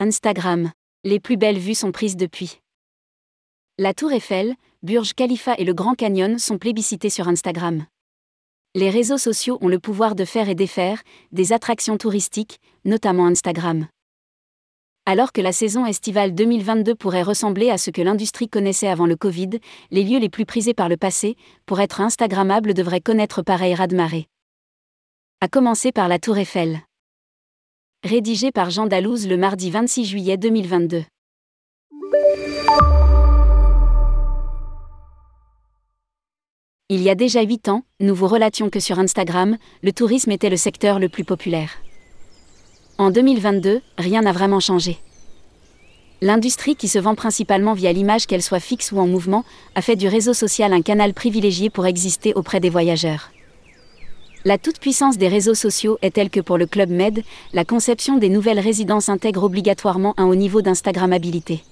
Instagram. Les plus belles vues sont prises depuis. La Tour Eiffel, Burj Khalifa et le Grand Canyon sont plébiscités sur Instagram. Les réseaux sociaux ont le pouvoir de faire et défaire des attractions touristiques, notamment Instagram. Alors que la saison estivale 2022 pourrait ressembler à ce que l'industrie connaissait avant le Covid, les lieux les plus prisés par le passé, pour être Instagrammables, devraient connaître pareil raz-de-marée. À commencer par la Tour Eiffel. Rédigé par Jean Dalouse le mardi 26 juillet 2022. Il y a déjà 8 ans, nous vous relations que sur Instagram, le tourisme était le secteur le plus populaire. En 2022, rien n'a vraiment changé. L'industrie qui se vend principalement via l'image qu'elle soit fixe ou en mouvement, a fait du réseau social un canal privilégié pour exister auprès des voyageurs. La toute-puissance des réseaux sociaux est telle que pour le Club Med, la conception des nouvelles résidences intègre obligatoirement un haut niveau d'Instagrammabilité.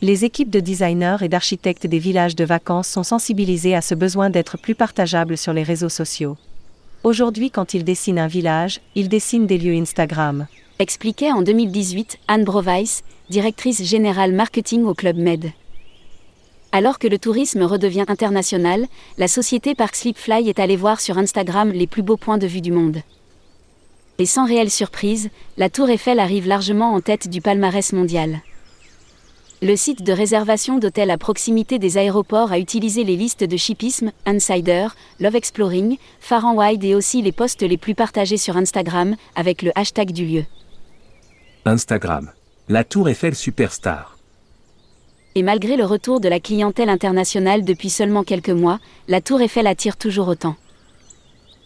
Les équipes de designers et d'architectes des villages de vacances sont sensibilisées à ce besoin d'être plus partageables sur les réseaux sociaux. Aujourd'hui, quand ils dessinent un village, ils dessinent des lieux Instagram. Expliquait en 2018 Anne Brovice, directrice générale marketing au Club Med. Alors que le tourisme redevient international, la société Park Sleepfly est allée voir sur Instagram les plus beaux points de vue du monde. Et sans réelle surprise, la Tour Eiffel arrive largement en tête du palmarès mondial. Le site de réservation d'hôtels à proximité des aéroports a utilisé les listes de chipisme, Insider, Love Exploring, Far and Wide et aussi les posts les plus partagés sur Instagram, avec le hashtag du lieu. Instagram. La Tour Eiffel Superstar. Et malgré le retour de la clientèle internationale depuis seulement quelques mois, la Tour Eiffel attire toujours autant.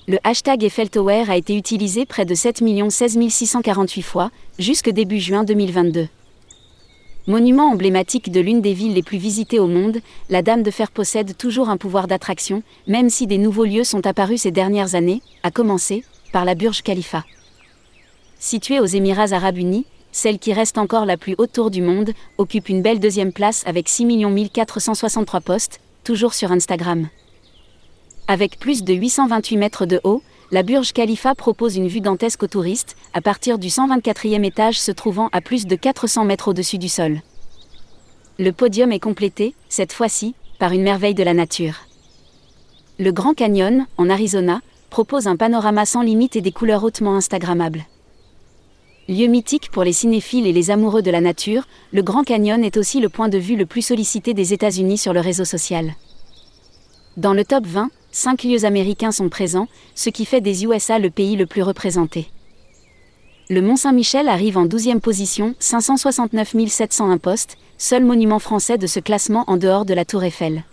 Le hashtag Eiffel Tower a été utilisé près de 7 16 648 fois, jusque début juin 2022. Monument emblématique de l'une des villes les plus visitées au monde, la Dame de Fer possède toujours un pouvoir d'attraction, même si des nouveaux lieux sont apparus ces dernières années, à commencer par la Burj Khalifa. Située aux Émirats arabes unis, celle qui reste encore la plus haute tour du monde, occupe une belle deuxième place avec 6 463 postes, toujours sur Instagram. Avec plus de 828 mètres de haut, la Burj Khalifa propose une vue dantesque aux touristes, à partir du 124e étage se trouvant à plus de 400 mètres au-dessus du sol. Le podium est complété, cette fois-ci, par une merveille de la nature. Le Grand Canyon, en Arizona, propose un panorama sans limite et des couleurs hautement Instagrammables. Lieu mythique pour les cinéphiles et les amoureux de la nature, le Grand Canyon est aussi le point de vue le plus sollicité des États-Unis sur le réseau social. Dans le top 20, 5 lieux américains sont présents, ce qui fait des USA le pays le plus représenté. Le Mont Saint-Michel arrive en 12e position, 569 701 postes, seul monument français de ce classement en dehors de la Tour Eiffel.